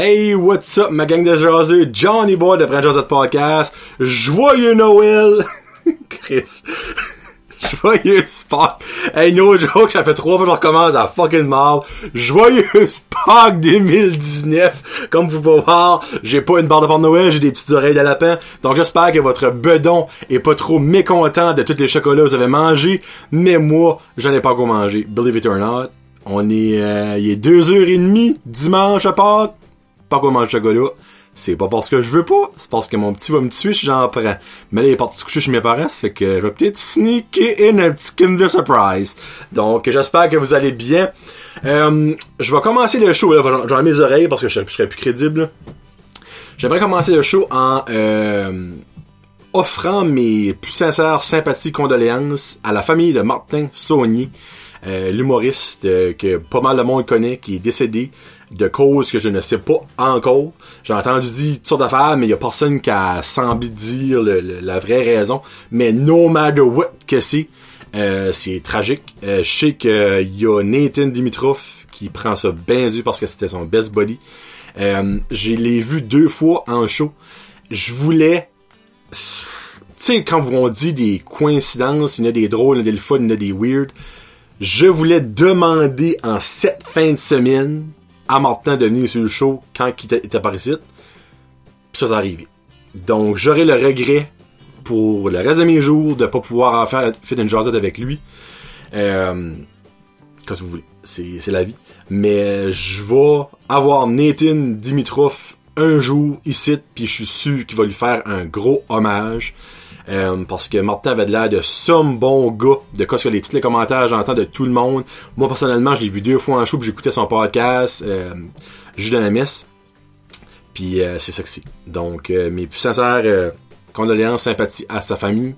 Hey, what's up, ma gang de jaseux? Johnny Boy de Brand Josette Podcast. Joyeux Noël! Chris. Joyeux Spock. Hey, no joke, ça fait trois fois que je recommence à fucking mal. Joyeux Spock 2019. Comme vous pouvez voir, j'ai pas une barre de porte Noël, j'ai des petites oreilles de lapin. Donc j'espère que votre bedon est pas trop mécontent de tous les chocolats que vous avez mangés. Mais moi, j'en ai pas encore mangé. Believe it or not. On est, euh, il est deux heures et demie, dimanche à Pâques. Pas quoi manger chocolat. C'est pas parce que je veux pas, c'est parce que mon petit va me tuer si j'en prends. Mais là, il est parti se coucher chez mes parents, ça fait que je vais peut-être sneaker in un petit Kinder Surprise. Donc, j'espère que vous allez bien. Euh, je vais commencer le show, là, j'en ai mes oreilles parce que je, serais plus crédible. J'aimerais commencer le show en euh, offrant mes plus sincères sympathies, condoléances à la famille de Martin Saunier, euh, l'humoriste euh, que pas mal de monde connaît, qui est décédé de causes que je ne sais pas encore. J'ai entendu dire toutes sortes d'affaires, mais il y a personne qui a semblé dire la vraie raison. Mais no matter what que c'est, euh, c'est tragique. Euh, je sais qu'il y a Nathan Dimitrov qui prend ça bien dur parce que c'était son best body. Euh, je l'ai vu deux fois en show. Je voulais... Tu sais, quand on dit des coïncidences, il y en a des drôles, il y en a des fun, il y en a des weird. Je voulais demander en cette fin de semaine à Martin de venir sur le show quand il était par ici. Puis ça, ça arrivé. Donc, j'aurai le regret pour le reste de mes jours de pas pouvoir faire, faire une jasette avec lui. Euh, que vous voulez? C'est la vie. Mais je vais avoir Nathan Dimitrov un jour ici, puis je suis sûr qu'il va lui faire un gros hommage. Euh, parce que Martin avait l'air de somme bon gars, de quoi les, tous les commentaires j'entends de tout le monde. Moi personnellement, je l'ai vu deux fois en show, puis j'écoutais son podcast, euh, Julien Messe. Puis euh, c'est ça que c'est. Donc euh, mes plus sincères condoléances, sympathie à sa famille.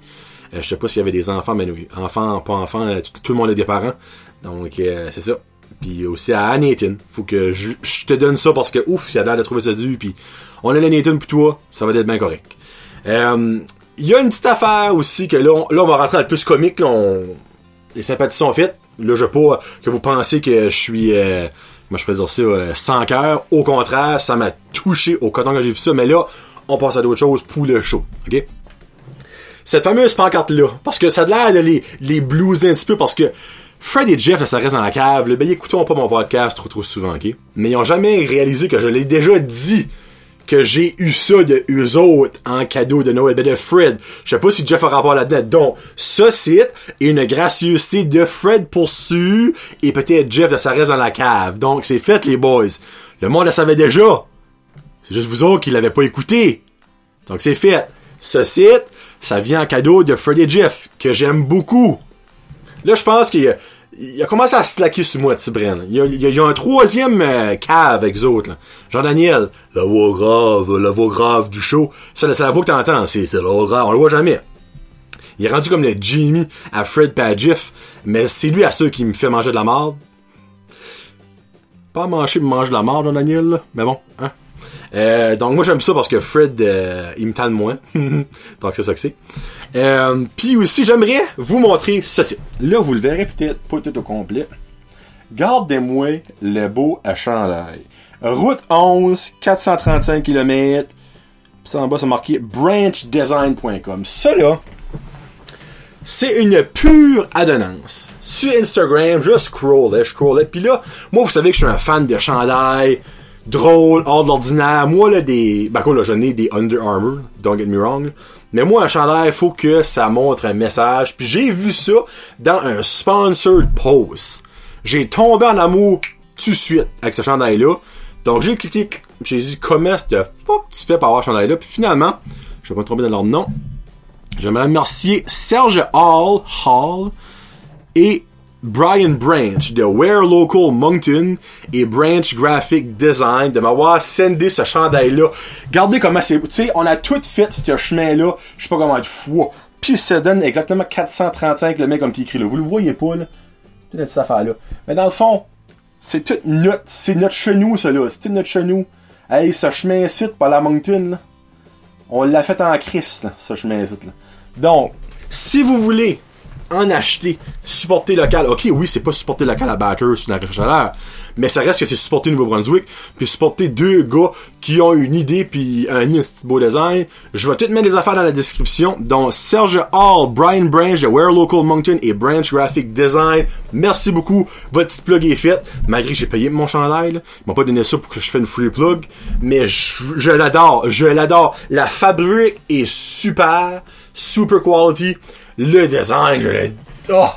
je sais pas s'il y avait des enfants, mais oui, enfants, pas enfants, tout, le monde a des parents. Donc c'est ça. Puis aussi à Nathan. Faut que je, te donne ça parce que ouf, il a l'air de trouver ça dur. Puis on a le Nathan pour toi, ça va être bien correct. Euh, il y a une petite affaire aussi que là, on, là, on va rentrer dans le plus comique. Là, les sympathies sont faites. Là, je veux pas que vous pensiez que je suis, euh, moi je peux dire ça, euh, sans cœur. Au contraire, ça m'a touché au coton que j'ai vu ça. Mais là, on passe à d'autres choses pour le show. OK? Cette fameuse pancarte-là, parce que ça a l'air de les, les blueser un petit peu, parce que Fred et Jeff, ça reste dans la cave. Là, ben, écoutons pas mon podcast trop trop souvent, OK? Mais ils ont jamais réalisé que je l'ai déjà dit que j'ai eu ça de eux autres en cadeau de Noël. Ben de Fred. Je sais pas si Jeff a rapport là-dedans. Donc, ce site est une gracieuseté de Fred poursu et peut-être Jeff de ça reste dans la cave. Donc, c'est fait, les boys. Le monde le savait déjà. C'est juste vous autres qui l'avez pas écouté. Donc, c'est fait. Ce site, ça vient en cadeau de Fred et Jeff, que j'aime beaucoup. Là, je pense qu'il y a il a commencé à slacker sur moi, Tibren. Il y a, il y a, un troisième euh, cave avec eux autres. Jean-Daniel, la voix grave, la voix grave du show. C'est la voix que t'entends. C'est, c'est la voix grave. On le voit jamais. Il est rendu comme le Jimmy à Fred Padgif. Mais c'est lui à ceux qui me fait manger de la marde. Pas manger, me manger de la marde, Jean-Daniel, Mais bon, hein. Euh, donc moi j'aime ça parce que Fred euh, il me tente moins. donc c'est ça que c'est. Euh, Puis aussi j'aimerais vous montrer ceci. Là vous le verrez peut-être pas tout au complet. Gardez-moi le beau à chandail. Route 11, 435 km. Puis en bas c'est marqué branchdesign.com. Ça là, c'est une pure adonnance. Sur Instagram, je scrollais, je scrollais. Puis là, moi vous savez que je suis un fan de chandail drôle, hors de l'ordinaire. Moi, là, des... Ben quoi, là, j'en ai des Under Armour, don't get me wrong. Mais moi, un chandail, faut que ça montre un message. Puis j'ai vu ça dans un sponsored post. J'ai tombé en amour tout de suite avec ce chandail-là. Donc j'ai cliqué, j'ai dit comment de fuck tu fais pour avoir ce chandail-là. Puis finalement, je vais pas me tromper dans leur nom. J'aimerais remercier Serge Hall, Hall et Brian Branch de Wear Local Moncton et Branch Graphic Design de m'avoir sendé ce chandail-là. Regardez comment c'est... Tu sais, on a tout fait ce chemin-là, je sais pas comment être fou. Puis ça donne exactement 435 le mec comme qui écrit là. Vous le voyez pas, là? Toute cette affaire-là. Mais dans le fond, c'est tout notre... C'est notre chenou, ça, là. C'est notre chenou. Hey, ce chemin-ci, pas la Moncton, là. On l'a fait en Christ, là, ce chemin-ci, là. Donc, si vous voulez en acheter. Supporter local. Ok, oui, c'est pas supporter local à Bathurst ou la chaleur. Mais ça reste que c'est supporter Nouveau-Brunswick. Puis supporter deux gars qui ont une idée puis un petit beau design. Je vais tout mettre les affaires dans la description. Donc, Serge Hall, Brian Branch de Wear Local Moncton et Branch Graphic Design. Merci beaucoup. Votre petit plug est fait. Malgré que j'ai payé mon chandail. Ils m'ont pas donné ça pour que je fasse une free plug. Mais je l'adore. Je l'adore. La fabrique est super. Super quality. Le design, je l'ai... Oh!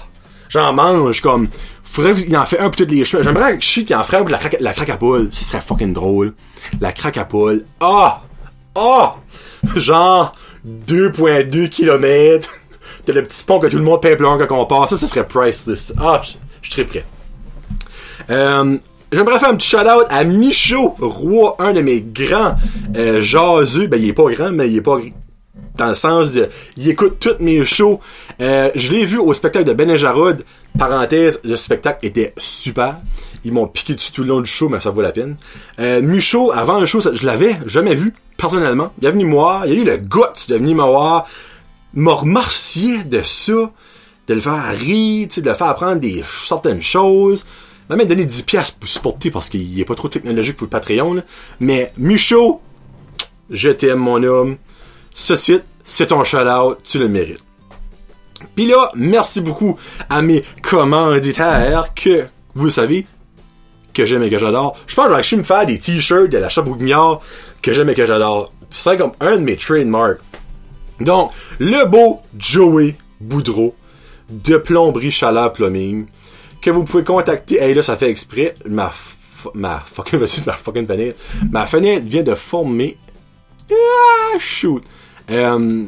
J'en mange comme... Faudrait qu'il en fait un pour toutes les cheveux. J'aimerais que qu'il en ferait un pour la craque, la à poule. Ce serait fucking drôle. La craque à poule. Ah! Ah! Genre 2.2 km. T'as le petit pont que tout le monde paye plein quand on passe. Ça, ce serait priceless. Ah, je, je très prêt. Euh, J'aimerais faire un petit shout-out à Michaud Roi, un de mes grands euh. Ben, il est pas grand, mais il est pas dans le sens de il écoute toutes mes shows. Euh, je l'ai vu au spectacle de Ben Jarod. Parenthèse, le spectacle était super. Ils m'ont piqué dessus tout le long du show, mais ça vaut la peine. Euh, Michaud, avant le show, je l'avais jamais vu, personnellement. Il est venu me voir, il a eu le goût de venir me voir, m'a remercié de ça, de le faire rire, de le faire apprendre des certaines choses. Il m'a même donné 10 piastres pour supporter parce qu'il est pas trop technologique pour le Patreon. Mais Michaud, je t'aime mon homme. Ce site, c'est ton shout-out, tu le mérites. Puis là, merci beaucoup à mes commanditaires que, vous savez, que j'aime et que j'adore. Je pense que je vais me faire des t-shirts de la shop que j'aime et que j'adore. C'est comme un de mes trademarks. Donc, le beau Joey Boudreau de Plomberie Chaleur Plumbing que vous pouvez contacter. Hey, là, ça fait exprès. Ma, ma fucking, ma fucking fenêtre. Ma fenêtre vient de former. Ah, shoot. Euh,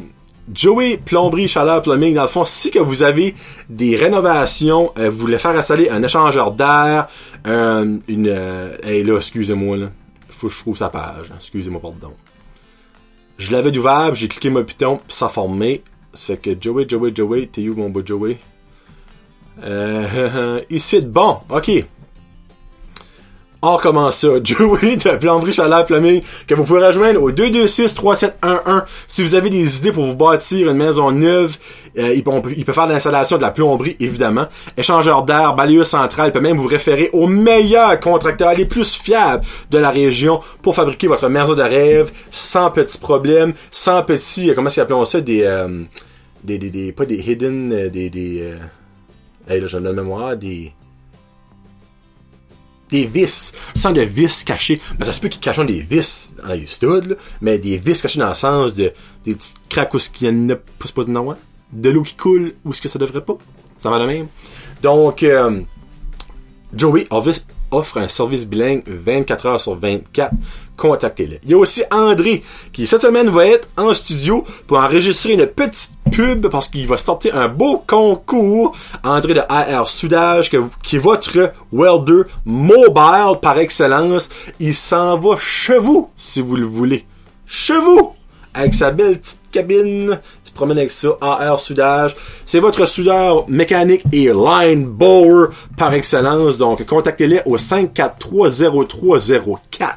Joey Plomberie Chaleur Plumbing, dans le fond, si que vous avez des rénovations, euh, vous voulez faire installer un échangeur d'air, euh, une... Euh, là, excusez-moi, là. Faut que je trouve sa page. hein. Excusez-moi, pardon. Je l'avais d'ouvert, puis j'ai cliqué mon piton, puis ça formé. Ça fait que Joey, Joey, Joey, t'es où mon beau Joey? Euh, ici, bon, ok. On commence ça. Joey de Plomberie Chaleur Plumbing, que vous pouvez rejoindre au 226-3711 si vous avez des idées pour vous bâtir une maison neuve. Euh, il, peut, faire l'installation de la plomberie, évidemment. Échangeur d'air, balayeur central, il peut même vous référer aux meilleurs contracteurs, les plus fiables de la région pour fabriquer votre maison de rêve sans petits problèmes, sans petits, euh, comment est-ce ça, des, euh, des, des, des- pas des hidden, euh, des, des, euh, hey, là, de mémoire, des, des vis, sans de vis cachés. Ben, ça se peut qu'ils cachent des vis dans les studs, mais des vis cachés dans le sens de des petites craques où qu'il y a pas supposé d'en avoir. De l'eau qui coule où ce que ça devrait pas. Ça va de même. Donc, euh, Joey offre- offre un service bilingue 24 heures sur 24. Contactez-le. Il y a aussi André qui cette semaine va être en studio pour enregistrer une petite pub parce qu'il va sortir un beau concours. André de AR Soudage qui est votre welder mobile par excellence. Il s'en va chez vous si vous le voulez. Chez vous! Avec sa belle petite cabine promène avec ça, AR soudage. C'est votre soudeur mécanique et line blower par excellence. Donc, contactez-les au 5430304.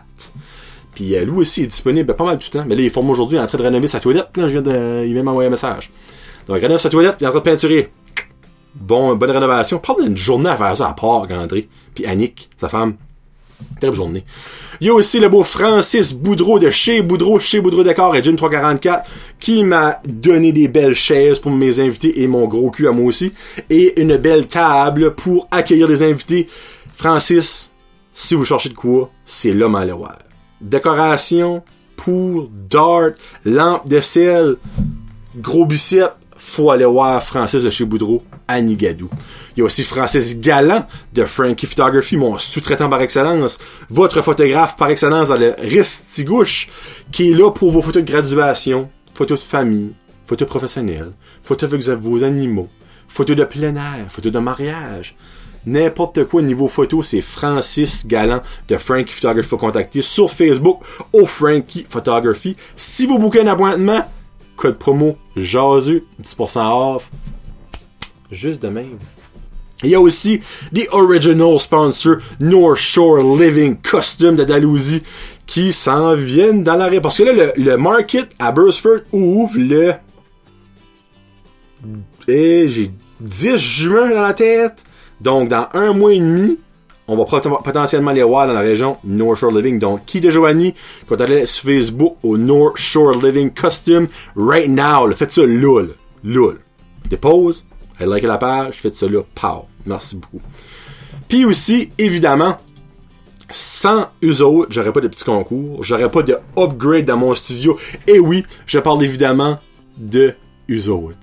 Puis euh, lui aussi est disponible pas mal tout le temps. Mais là, il est formé aujourd'hui, il est en train de rénover sa toilette. Il vient m'envoyer un message. Donc, rénove sa toilette, il est en train de peinturer. Bon, bonne rénovation. Parle d'une journée à faire ça à part, André. Puis Annick, sa femme. Terrible journée. Il y a aussi le beau Francis Boudreau de chez Boudreau, chez Boudreau Décor et Gym 344 qui m'a donné des belles chaises pour mes invités et mon gros cul à moi aussi. Et une belle table pour accueillir les invités. Francis, si vous cherchez de quoi, c'est l'homme à voir. Décoration, pool, dart, lampe de sel, gros biceps, faut aller voir Francis de chez Boudreau à Nigadou. Il y a aussi Francis Galland de Frankie Photography, mon sous-traitant par excellence, votre photographe par excellence dans le Ristigouche, qui est là pour vos photos de graduation, photos de famille, photos professionnelles, photos avec vos animaux, photos de plein air, photos de mariage. N'importe quoi niveau photo, c'est Francis Galland de Frankie Photography. Faut contacter sur Facebook au Frankie Photography. Si vous bouquez un appointement, code promo jaseux, 10% off. Juste de même. Il y a aussi les original sponsors North Shore Living Custom de Dalhousie qui s'en viennent dans l'arrêt. Parce que là, le, market à Burstford ouvre le... Et j'ai 10 juin dans la tête. Donc, dans un mois et demi, on va potentiellement les voir dans la région North Shore Living. Donc, qui de Joanie, faut aller sur Facebook au North Shore Living Costume right now? Faites ça là, là. Dépose, elle like la page, faites ça là. Merci beaucoup. Puis aussi, évidemment, sans eux j'aurais pas de petits concours, j'aurais pas de upgrade dans mon studio. Et oui, je parle évidemment de eux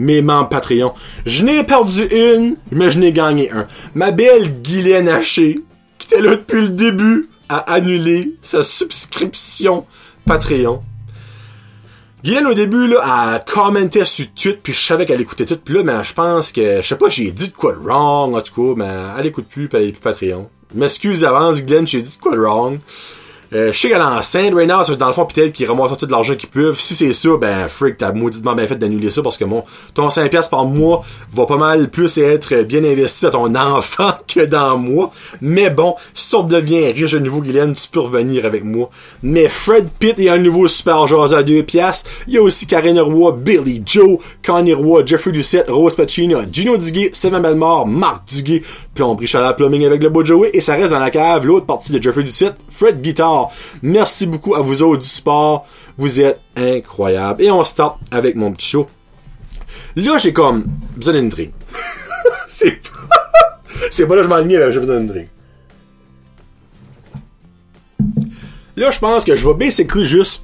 mes membres Patreon. Je n'ai perdu une, mais je n'ai gagné un. Ma belle Guylaine Haché, qui était là depuis le début, a annulé sa subscription Patreon. Guylaine, au début, là, elle commentait sur tout, puis je savais qu'elle écoutait tout, puis là, mais je pense que, je sais pas, j'ai dit de quoi de wrong, en tout cas, mais elle écoute plus, elle est plus Patreon. M'excuse d'avance, Guylaine, j'ai dit de quoi de wrong. Euh, je sais qu'elle dans le fond peut-être qu'il ramasse tout l'argent qu'ils peuvent. Si c'est ça, ben freak, t'as mauditement bien fait d'annuler ça parce que mon ton 5 pièces par mois va pas mal plus être bien investi à ton enfant que dans moi. Mais bon, si tu deviens riche de nouveau, Guylaine, tu peux revenir avec moi. Mais Fred Pitt est un nouveau super joueur à 2 pièces. Il y a aussi Karine Roy, Billy Joe, Connie Roy, Jeffrey Doucette, Rose Pacino, Gino Duguay, Sylvain Belmore, Marc Duguay, Plomberie Chalat Plumbing avec le beau Joey et ça reste dans la cave, l'autre partie de Jeffrey Doucette, Fred Guitar. Merci beaucoup à vous autres du sport. Vous êtes incroyables. Et on start avec mon petit show. Là, j'ai comme besoin d'une drink. c'est pas... c'est pas là que je m'enlignais, mais j'ai besoin d'une drink. Là, je pense que je vais basically juste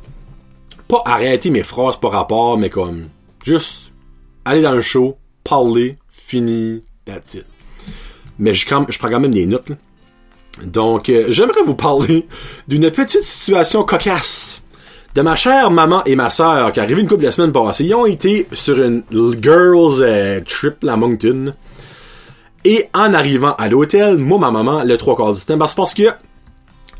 pas arrêter mes phrases par rapport, mais comme juste aller dans le show, parler, fini, that's it. Mais je, je prends quand même des notes. Là. Donc, euh, j'aimerais vous parler d'une petite situation cocasse de ma chère maman et ma sœur qui arrivé une couple de semaines passées. Ils ont été sur une girls euh, trip à Moncton. Et en arrivant à l'hôtel, moi, ma maman, le trois quarts du temps, parce que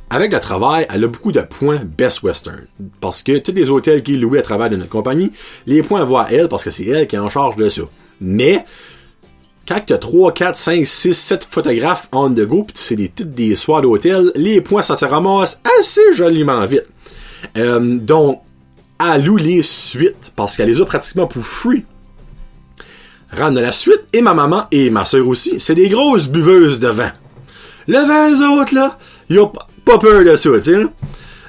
avec le travail, elle a beaucoup de points Best Western. Parce que tous les hôtels qui louent à travers de notre compagnie, les points vont à elle parce que c'est elle qui est en charge de ça. Mais, quand tu as 3, 4, 5, 6, 7 photographes on the go, pis c'est des titres des soirs d'hôtel, les points, ça se ramasse assez joliment vite. Euh, donc, à loue les suites, parce qu'elle les a pratiquement pour free. Rentre la suite, et ma maman, et ma soeur aussi, c'est des grosses buveuses de vin. Le vin, les autres, là, ils ont pas peur de ça, tu.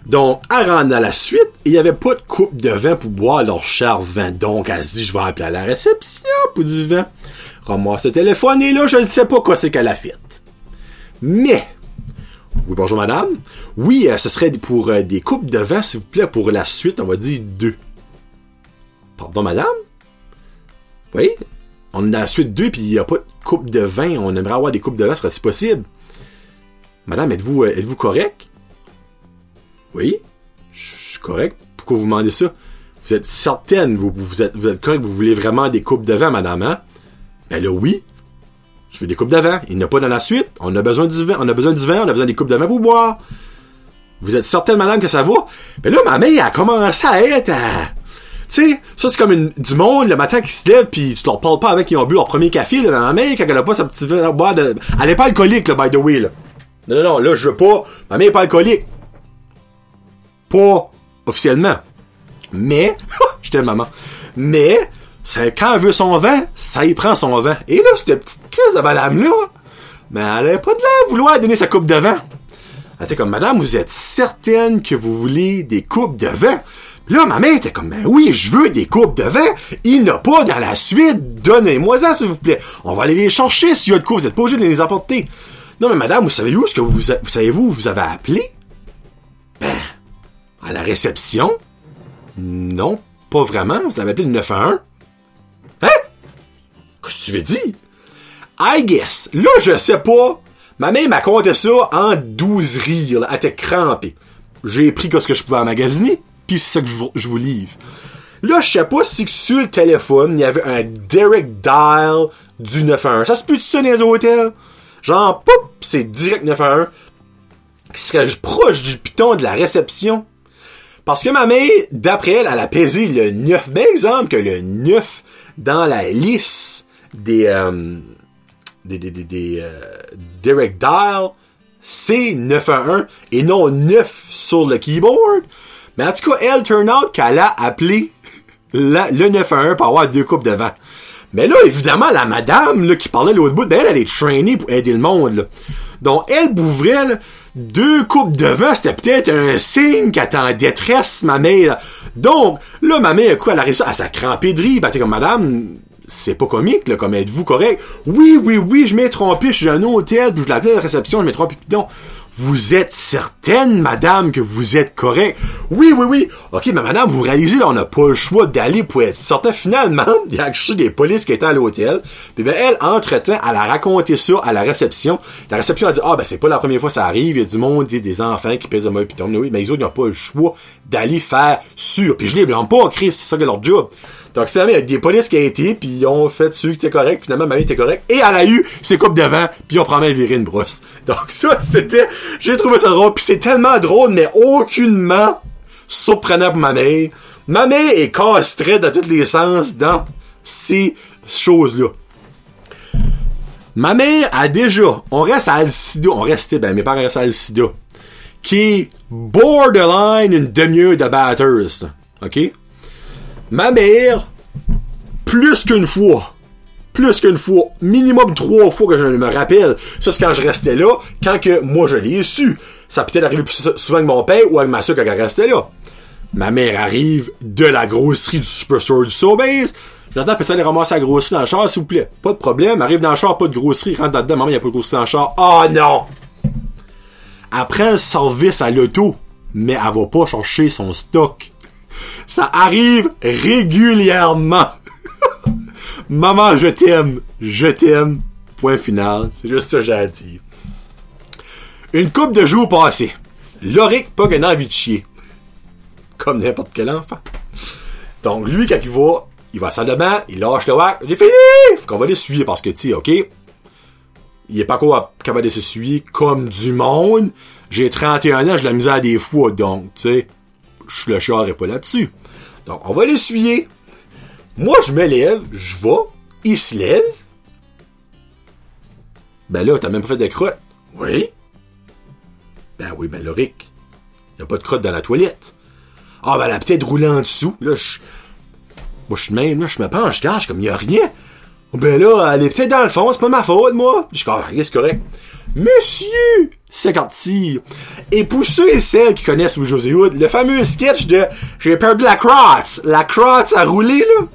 Donc, elle rentre à la suite, il y avait pas de coupe de vin pour boire leur cher vin. Donc, elle se dit, je vais appeler à la réception pour du vin ramasse le téléphone et là, je ne sais pas quoi c'est qu'elle a fait. Mais, oui, bonjour madame. Oui, euh, ce serait pour euh, des coupes de vin, s'il vous plaît, pour la suite, on va dire deux. Pardon, madame? Oui? On a la suite deux, puis il n'y a pas de coupe de vin. On aimerait avoir des coupes de vin, serait-ce possible? Madame, êtes-vous euh, êtes-vous correct? Oui? Je suis correct. Pourquoi vous demandez ça? Vous êtes certaine, vous, vous, êtes, vous êtes correct, vous voulez vraiment des coupes de vin, madame, hein? Ben là, oui. Je veux des coupes d'avant. Il n'y en a pas dans la suite. On a besoin du vin. On a besoin du. On a besoin des coupes d'avant pour boire. Vous êtes certaine, madame, que ça va? Ben là, ma mère a commencé à être Tu sais, ça c'est comme une, du monde le matin qui se lève puis tu leur parles pas avec qui ont bu leur premier café là, ma mère quand elle a pas sa petite boire de elle est pas alcoolique là by the way là. Non non non, là je veux pas ma mère est pas alcoolique. Pas officiellement. Mais je t'aime maman. Mais quand elle veut son vin, ça y prend son vin. Et là, cette petite crise de madame-là, mais elle avait pas de l'air vouloir donner sa coupe de vin. Elle était comme, madame, vous êtes certaine que vous voulez des coupes de vin? là, ma mère était comme, ben oui, je veux des coupes de vin. Il n'a pas dans la suite. Donnez-moi ça, s'il vous plaît. On va aller les chercher s'il y a de quoi. Vous êtes pas obligé de les apporter. Non, mais madame, vous savez où ce que vous, vous savez-vous, vous avez appelé? Ben, à la réception? Non, pas vraiment. Vous avez appelé le 911. Que tu veux dire? I guess. Là, je sais pas. Ma mère m'a compté ça en 12 rires. Elle était crampée. J'ai pris ce que je pouvais emmagasiner, puis c'est ça que je vous, livre. Là, je sais pas si sur le téléphone, il y avait un direct dial du 911. Ça se peut-tu ça dans les hôtels? Genre, pop, c'est direct 911 qui serait proche du piton de la réception. Parce que ma mère, d'après elle, elle a pesé le 9. Ben, exemple que le 9 dans la liste des, euh, des, des, des, euh, direct dial, c'est 911 et non 9 sur le keyboard. Mais en tout cas, elle turn out qu'elle a appelé le 911 pour avoir deux coupes de vent. Mais là, évidemment, la madame, là, qui parlait l'autre bout, ben, elle, elle est trainée pour aider le monde, là. Donc, elle bouvrait, là, deux coupes de vin, c'était peut-être un signe qu'elle était en détresse, ma mère. Donc, là, ma mère, quoi, elle arrive ça, à sa crampée de riz, ben, comme, madame, c'est pas comique, là, comme êtes-vous correct? Oui, oui, oui, je m'ai trompé, je suis un hôtel, je l'appelais à la réception, je m'ai trompé, non. Vous êtes certaine, madame, que vous êtes correct? Oui, oui, oui. OK, mais madame, vous réalisez, là, on n'a pas le choix d'aller pour être certain. Finalement, il y a des polices qui étaient à l'hôtel. Puis ben, elle, entre-temps, elle a raconté ça à la réception. La réception a dit, ah, ben, c'est pas la première fois que ça arrive. Il y a du monde, des, des enfants qui pèsent un mauvais piton. Oui, mais autres, ils n'ont pas le choix d'aller faire sûr. Puis je les blâme pas, Chris, c'est ça que leur job. Donc finalement, il y a des polices qui ont été, puis ils ont fait celui qui était correct, finalement, ma était correct, et elle a eu ses coupes devant, puis on prend même virer une brosse. Donc ça, c'était, j'ai trouvé ça drôle, puis c'est tellement drôle, mais aucunement surprenant pour ma mère. Ma mère est castrée dans tous les sens dans ces choses-là. Ma mère a déjà, on reste à Alcida, on restait, ben mes parents restent à Alcida, qui borderline une demi-heure de batters, ok? Ma mère, plus qu'une fois, plus qu'une fois, minimum trois fois que je me rappelle, ça c'est quand je restais là, quand que moi je l'ai su. Ça peut-être arrivé plus souvent avec mon père ou avec ma soeur quand elle restait là. Ma mère arrive de la grosserie du Superstore du Sobeys. J'entends aller ramasser la grosserie dans le char, s'il vous plaît? Pas de problème. Arrive dans le char, pas de grosserie. Rentre dedans, maman, il n'y a pas de grosserie dans le char. Oh non! Après le service à l'auto, mais elle va pas chercher son stock. Ça arrive régulièrement. Maman, je t'aime. Je t'aime. Point final. C'est juste ça que j'ai à dire. Une coupe de jours passés. Loric pas qu'un envie de chier. Comme n'importe quel enfant. Donc, lui, quand il va, il va à la il lâche le wack. Il est fini! Faut qu'on va l'essuyer parce que, tu sais, ok? Il est pas capable de s'essuyer comme du monde. J'ai 31 ans, je la misère à des fois, donc, tu sais, je le char pas là-dessus. Donc, on va l'essuyer. Moi, je me lève, je vais, il se lève. Ben là, t'as même pas fait de crotte. Oui. Ben oui, ben Loric, y a pas de crotte dans la toilette. Ah, ben elle a peut-être roulé en dessous. Là, je... Moi, je suis même, là, je me penche, je cache, comme y a rien. Ben là, elle est peut-être dans le fond, c'est pas ma faute, moi. Je suis comme, c'est correct. Monsieur! C'est parti. Et pour ceux et celles qui connaissent Louis José Hood, le fameux sketch de J'ai perdu la crotte. La crotte a roulé, là.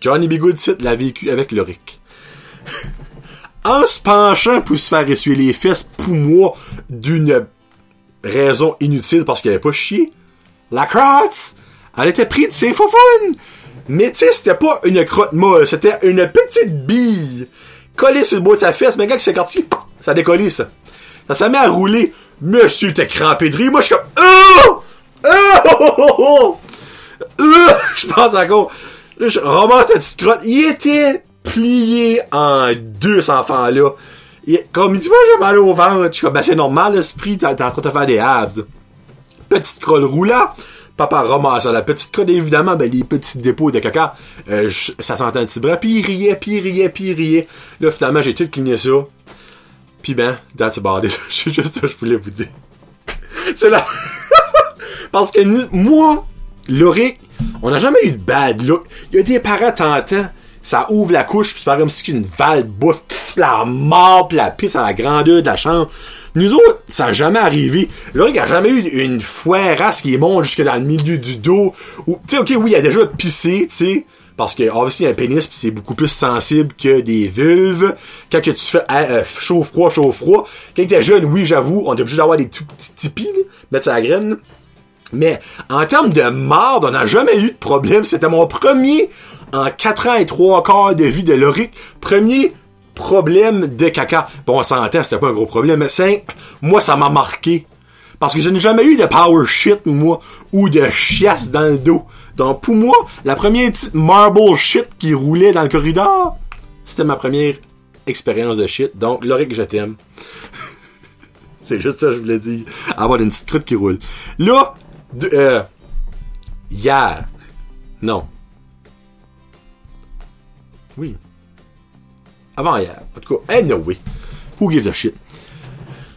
Johnny Bigood l'a vécu avec Loric. en se penchant pour se faire essuyer les fesses pour moi d'une raison inutile parce qu'elle avait pas chié, la crotte, elle était prise de ses faufounes. Mais tu sais, c'était pas une crotte molle, c'était une petite bille collée sur le bout de sa fesse, mais quand c'est parti, ça décollé, ça. Ça s'est mis à rouler. Monsieur, t'es crampé de rire. Moi, je suis comme, oh! Oh! oh! Je pense encore. Là, je ramasse cette petite crotte. Il était plié en deux, cet enfant-là. Comme il dit, moi, j'ai mal au ventre. Je suis comme, ben, c'est normal, l'esprit, t'es en train de faire des abs. Petite crotte roulante. Papa ramasse la petite crotte, évidemment, ben, les petits dépôts de caca, euh, ça sentait un petit bras, puis il riait, puis il riait, puis il riait. Là, finalement, j'ai tout cligné ça. Puis ben, that's about it. C'est juste ça que je voulais vous dire. C'est là. Parce que moi, Loric, on n'a jamais eu de bad look. Il y a des parents tentant, ça ouvre la couche, puis c'est comme si une valve bouffe la mort, pis la pisse à la grandeur de la chambre. Nous autres, ça n'a jamais arrivé. Loric a jamais eu une foirasse qui monte jusque dans le milieu du dos. Tu sais, ok, oui, il a déjà pissé, tu sais. Parce que, obviously, un pénis, c'est beaucoup plus sensible que des vulves. Quand que tu fais euh, chaud-froid, chaud-froid. Quand t'es jeune, oui, j'avoue, on est obligé d'avoir des tout petits tipis, mettre la graine. Mais, en termes de marde, on n'a jamais eu de problème. C'était mon premier, en 4 ans et 3 quarts de vie de Loric, premier problème de caca. Bon, on s'entend, c'était pas un gros problème, mais c'est, moi, ça m'a marqué. Parce que je n'ai jamais eu de power shit, moi, ou de chiasse dans le dos. Donc, pour moi, la première petite marble shit qui roulait dans le corridor, c'était ma première expérience de shit. Donc, Loric, je t'aime. C'est juste ça que je voulais dire. Avoir une petite croûte qui roule. Là, de, euh, hier. Non. Oui. Avant hier. En tout cas, anyway. Who gives a shit?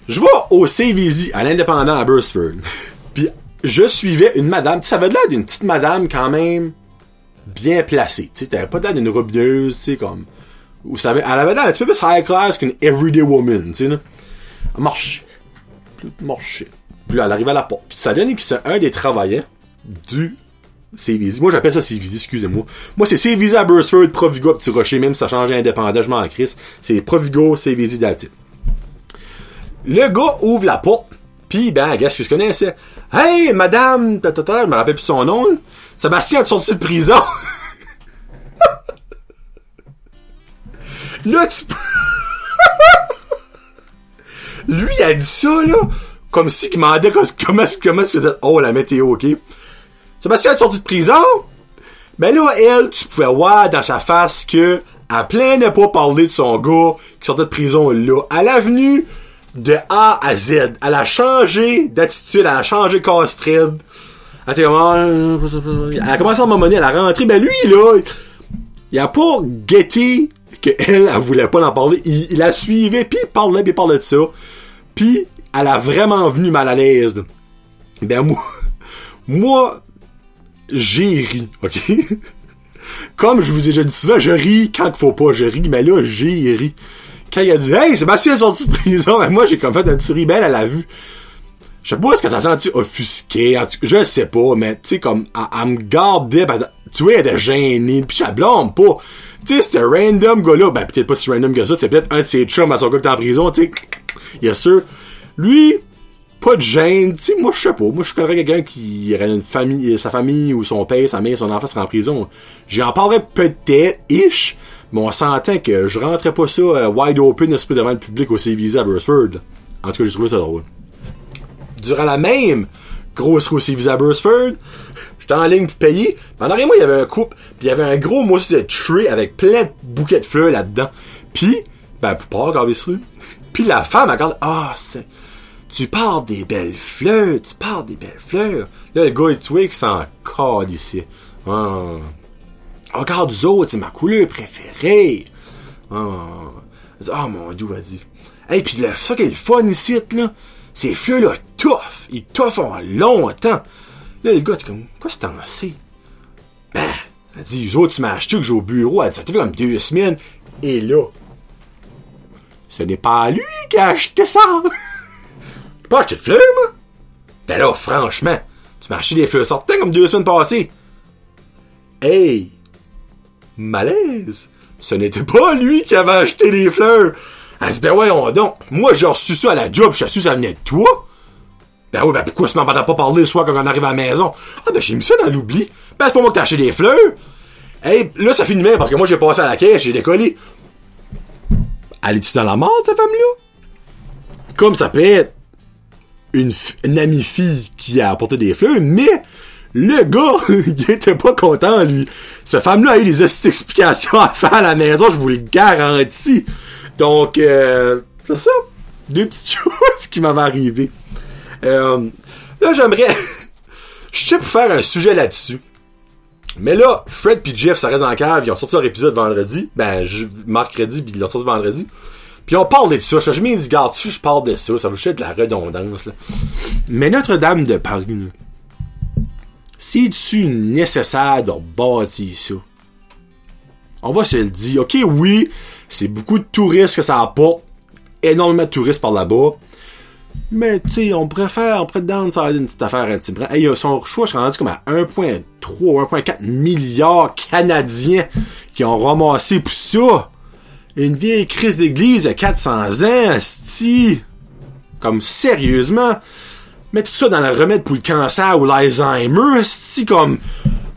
Je vais au CVZ, à l'indépendant à Burstford. Puis je suivais une madame. Ça avait l'air d'une petite madame quand même bien placée. Tu sais, t'avais pas l'air d'une robineuse, tu sais, comme... Ou ça avait, elle avait l'air un petit peu plus high class qu'une everyday woman, tu sais, là. Elle marchait. Puis elle marchait. Puis elle arrivait à la porte. Puis ça donne que c'est un des travailleurs du CVZ. Moi, j'appelle ça CVZ, excusez-moi. Moi, c'est CVZ à Burstford, Provigo Petit Rocher, même si ça changeait indépendant, je m'en crisse. C'est Provigo, CVZ d'Altit. Le gars ouvre la porte, pis ben, qu'est-ce que je connaissais? Hey, madame, je me rappelle plus son nom. Sébastien est sorti de prison. là, tu. Lui, il a dit ça, là, comme si il demandait comment, comment, comment se faisait, oh, la météo, ok? Sébastien est sorti de prison. Mais là, elle, tu pouvais voir dans sa face que, elle plaît pas parler de son gars qui sortait de prison là. Elle a venu de A à Z. Elle a changé d'attitude, elle a changé castride. Elle, elle a commencé à m'emmener, elle a rentré. Ben lui, là, il a pas guetté que elle, elle voulait pas en parler. Il, il la suivait, puis il parlait, puis il parlait de ça. Puis, elle a vraiment venu mal à l'aise. Ben moi, moi, j'ai ri, ok? Comme je vous ai déjà dit souvent, je ris quand il faut pas, je ris, mais là, j'ai ri. Quand il a dit, hey, Sébastien est sorti de prison, ben moi, j'ai comme fait un petit ribelle à la vue. Je sais pas, est-ce que ça sent offusqué, je sais pas, mais tu sais, comme, elle, me gardait, ben, tu vois, elle était gênée, pis je pas. Tu sais, un random gars-là, ben, peut-être pas si random que ça, c'est peut-être un de ses chums à son gars qui est en prison, tu sais. Yes, sûr. Lui, pas de gêne, tu sais, moi, je sais pas. Moi, je connais quelqu'un qui aurait une famille, sa famille, ou son père, sa mère, son enfant serait en prison. J'en parlerais peut-être, ish, mais on s'entend que je rentrais pas ça euh, wide open, esprit devant le public au CVZ à Bursford. En tout cas, j'ai trouvé ça drôle durant la même grosse roue Visa Bursford, j'étais en ligne pour payer. Pendant moi, il y avait un couple, puis il y avait un gros mousse de tray avec plein de bouquets de fleurs là-dedans. Puis, ben, pour pas obviously. Puis la femme, elle regarde, ah, c'est, tu parles des belles fleurs, tu parles des belles fleurs. Là, le gars, il tu vois qu'il s'en cade ici. Regarde, les autres, c'est ma couleur préférée. Ah, ah mon dieu, vas-y. Hey, pis là, ça qui est le fun ici, là, ces fleurs-là tough. Ils toughent longtemps. Là, le gars, t'es comme, quoi c'est t'en sais? Ben, elle dit, les autres, tu m'as acheté que j'ai au bureau. Elle dit, ça fait comme deux semaines. Et là, ce n'est pas lui qui a acheté ça. T'as pas acheté fleurs, moi? Ben là, franchement, tu m'as acheté des fleurs sortantes comme deux semaines passées. Hey! Malaise! Ce n'était pas lui qui avait acheté les fleurs! Elle dit, ben ouais, on donc. Moi, j'ai reçu ça à la job, je suis ça venait de toi. Ben oui, ben pourquoi tu m'en pas parler le soir quand on arrive à la maison? Ah ben j'ai mis ça dans l'oubli. Ben c'est pas moi qui t'ai acheté des fleurs. Hey, là ça finit bien parce que moi j'ai passé à la caisse, j'ai décollé. Elle est-tu dans la mort, cette femme-là? Comme ça peut être une, amie fille qui a apporté des fleurs, mais le gars, il était pas content, lui. Ce femme-là a eu des explications à faire à la maison, je vous le garantis. Donc, euh, c'est ça. Deux petites choses qui m'avaient arrivé. Euh, là, j'aimerais... Je sais pour faire un sujet là-dessus. Mais là, Fred puis Jeff, ça reste en cave, ils ont sorti leur épisode vendredi. Ben, je, mercredi, puis ils l'ont sorti vendredi. Puis on parle de ça. Je me dis, garde je parle de ça. Ça vous de la redondance. Là. Mais Notre-Dame de Paris, c'est-tu nécessaire de bâtir ça? On va se le dire. Ok, oui, c'est beaucoup de touristes que ça apporte. Énormément de touristes par là-bas. Mais, tu sais, on préfère, on pourrait downsider une petite affaire un petit peu. Hey, son choix, je suis rendu comme à 1.3 1.4 milliards canadiens qui ont ramassé pour ça. Une vieille crise d'église de 400 ans, sti. Comme, sérieusement. Mettre ça dans le remède pour le cancer ou l'Alzheimer, sti, comme...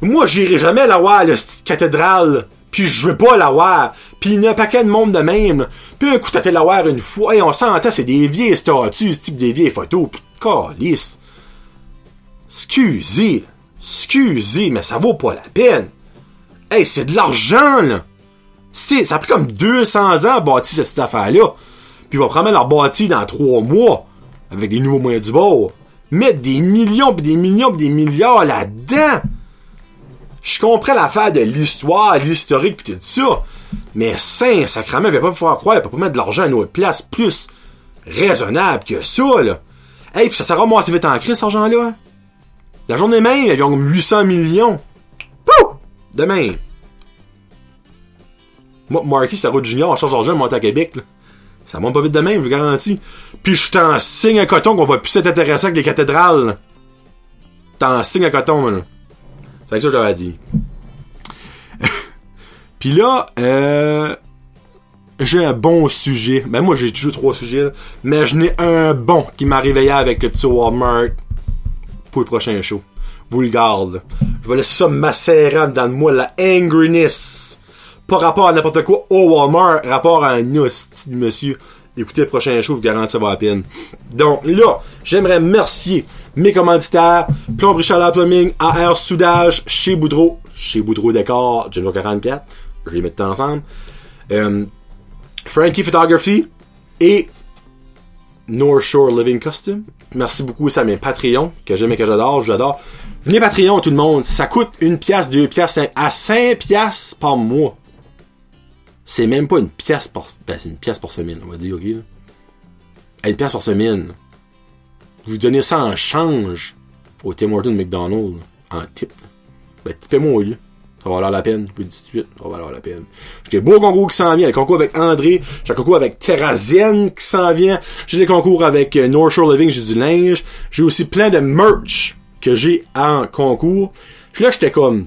Moi, j'irai jamais la voir, la cathédrale puis je veux pas l'avoir. Puis il y a un paquet de monde de même. Puis un coup, t'as l'avoir une fois. Et on s'entend, c'est des vieilles statues, ce type des vieilles photos. Pis calice. Excusez. Excusez, mais ça vaut pas la peine. Hey, c'est de l'argent, là. Ça a pris comme 200 ans à bâtir cette affaire-là. Puis ils vont probablement leur bâtir dans 3 mois. Avec des nouveaux moyens du bord. Mettre des millions pis des millions pis des milliards là-dedans. Je comprends l'affaire de l'histoire, l'historique pis tout ça. Mais saint sacrament, il va pas me faire croire, il peut pas mettre de l'argent à une place plus raisonnable que ça, là. Hey, pis ça s'est ramassé vite en crise, cet argent-là. La journée même, ils ont 800 millions. Pouh! Demain. Moi, ça route junior, en charge d'argent, monte à Québec, là. Ça monte pas vite demain, je vous garantis. Puis je t'en signe un coton qu'on va plus être intéressant que les cathédrales. T'en signe un coton, là. C'est ça que j'avais dit. Puis là, euh, j'ai un bon sujet. Ben moi j'ai toujours trois sujets, mais je n'ai un bon qui m'a réveillé avec le petit Walmart pour le prochain show. Vous le garde. Je vais laisser ça macérer dans moi la angriness. Pas rapport à n'importe quoi au Walmart, rapport à un hostie monsieur. Écoutez le prochain show, je vous garantis ça va la peine. Donc là, j'aimerais remercier mes commanditaires, Plomberie Chaleur Plumbing, AR Soudage, chez Boudreau, chez Boudreau Décor, James 44, je vais les mettre ensemble. Euh, Frankie Photography et North Shore Living Custom. Merci beaucoup, ça mes Patreon, que j'aime et que j'adore, j'adore. Venez Patreon, tout le monde. Ça coûte une pièce, deux pièces, cinq- à 5 pièces par mois. C'est même pas une pièce par, ben, c'est une pièce par semaine, on va dire, ok, là. Une pièce par semaine. Vous donnez ça en change au Tim Hortons McDonald's, en tip. Ben, tipez-moi au lieu. Ça va valoir la peine, je vous le dis tout de suite, ça va valoir la peine. J'ai des beaux concours qui s'en viennent, le concours avec André, j'ai un concours avec Terrazienne qui s'en vient, j'ai des concours avec euh, North Shore Living, j'ai du linge, j'ai aussi plein de merch que j'ai en concours. Puis là, j'étais comme,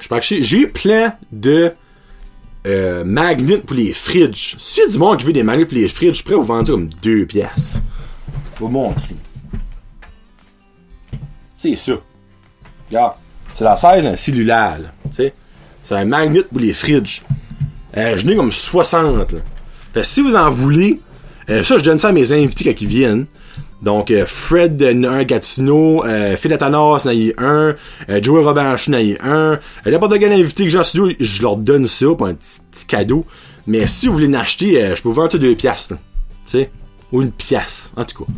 je j'ai- plein de euh, magnets pour les fridges. S'il y a du monde qui veut des magnets pour les fridges, je suis prêt à vous vendre comme deux pièces. Je vous montrer. C'est ça. Regarde. C'est la 16 un cellulaire. C'est un magnet pour les fridges. Euh, je n'ai comme 60, là. Fait si vous en voulez, euh, ça, je donne ça à mes invités quand ils viennent. Donc, euh, Fred de un Gatineau, euh, Phil Atanas, y un, euh, Joey y un. Euh, N'importe quel invité que j'ai en studio, je leur donne ça pour un petit, cadeau. Mais si vous voulez l'acheter, euh, je peux vous vendre deux piastres. Tu sais? Ou une pièce. En tout cas.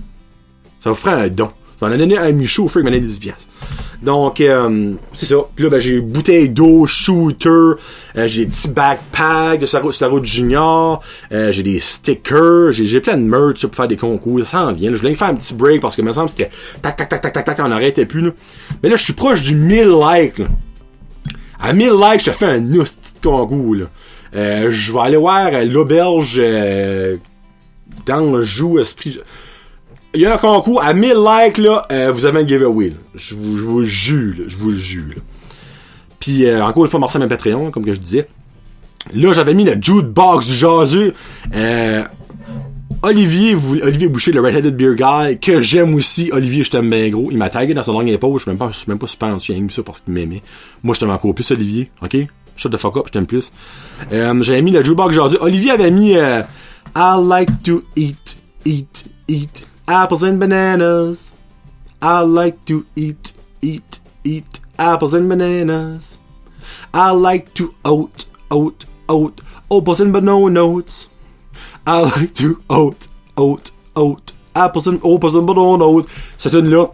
Ça vous ferait un don. Ça en a donné un fait, il m'a donné 10 piastres. Donc, euh, c'est ça. Puis là, ben, j'ai bouteille d'eau, shooter, euh, j'ai des petits backpacks de Star Star Junior, euh, j'ai des stickers, j'ai, plein de merch pour faire des concours. Ça en vient. Je voulais faire un petit break parce que, me semble, c'était tac, tac, tac, tac, tac, on n'arrêtait plus. Mais là, je suis proche du 1000 likes. À 1000 likes, je te fais un de concours. Je vais aller voir l'auberge joue esprit. Il y a un concours à 1000 likes là, euh, vous avez un giveaway. Je vous, je le jure, je vous le jure. Puis euh, encore une fois, merci à Patreon, comme que je disais. Là, j'avais mis le jukebox du. Euh, Olivier, Olivier Boucher, le Red-Headed Beer Guy, que j'aime aussi. Olivier, je t'aime bien gros. Il m'a tagué dans son dernier post. Je suis même pas, même pas super entier. Il a mis ça parce qu'il m'aimait. Moi, je t'aime encore plus, Olivier. OK? Shut the fuck up, je t'aime plus. Euh, j'avais mis le jukebox jaseux. Olivier avait mis euh, I like to eat, eat, eat apples and bananas. I like to eat, eat, eat apples and bananas. I like to oat, oat, oat, apples and bananas. I like to oat, oat, oat, apples and, apples and bananas. Cette tune-là,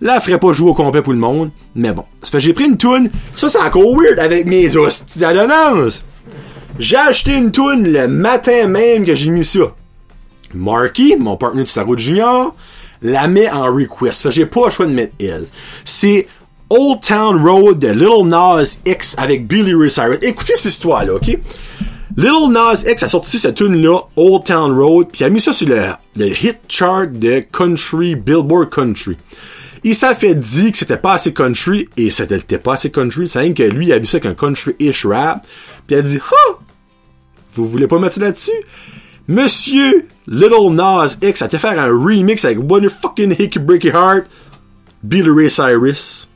là, elle ferait pas jouer au complet pour le monde, mais bon. J'ai pris une tune, ça c'est encore weird avec mes hosties. J'ai acheté une tune le matin même que j'ai mis ça. Marky, mon partenaire de Star Road Junior, la met en request. J'ai pas le choix de mettre elle. C'est Old Town Road de Little Nas X avec Billy Ray Cyrus. Écoutez cette histoire-là, ok? Little Nas X a sorti cette tune-là, Old Town Road, puis a mis ça sur le, hit chart de country, Billboard Country. Il s'est fait dire que c'était pas assez country, et c'était pas assez country, c'est rien que lui, il a vu ça qu'un country-ish rap, puis il a dit! Vous voulez pas mettre ça là-dessus? Monsieur Little Nas X a été faire un remix avec One Fucking Hickey Breaky Heart, Billy Ray Cyrus.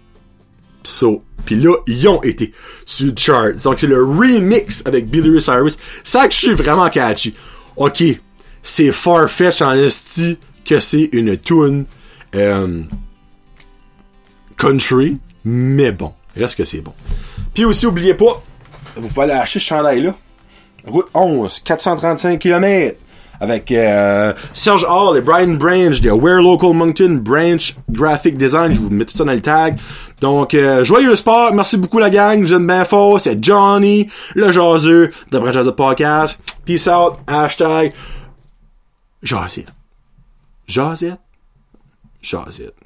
So, pis là, ils ont été sur le chart. Donc, c'est le remix avec Billy Ray Cyrus. Ça que je suis vraiment catchy. Ok, c'est Farfetch en esti que c'est une tune euh, country, mais bon, reste que c'est bon. Puis aussi, oubliez pas, vous pouvez aller acheter ce chandail-là. Route 11, 435 km. Avec euh, Serge Hall et Brian Branch de Where Local Moncton Branch Graphic Design. Je vous mets tout ça dans le tag. Donc, euh, joyeux sport. Merci beaucoup la gang. Je vous aime bien fort. C'est Johnny, le jaseux de Branch Podcast. Peace out. Hashtag Jazette. Jazette. Jazette.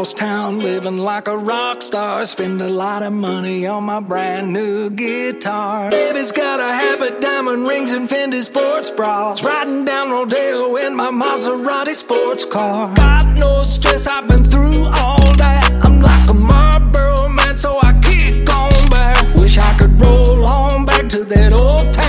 across town, living like a rock star. Spend a lot of money on my brand new guitar. Baby's got a habit, diamond rings, and Fendi sports bras. Riding down Rodeo in my Maserati sports car. God knows stress, I've been through all that. I'm like a Marlboro man, so I kick on back. Wish I could roll on back to that old time.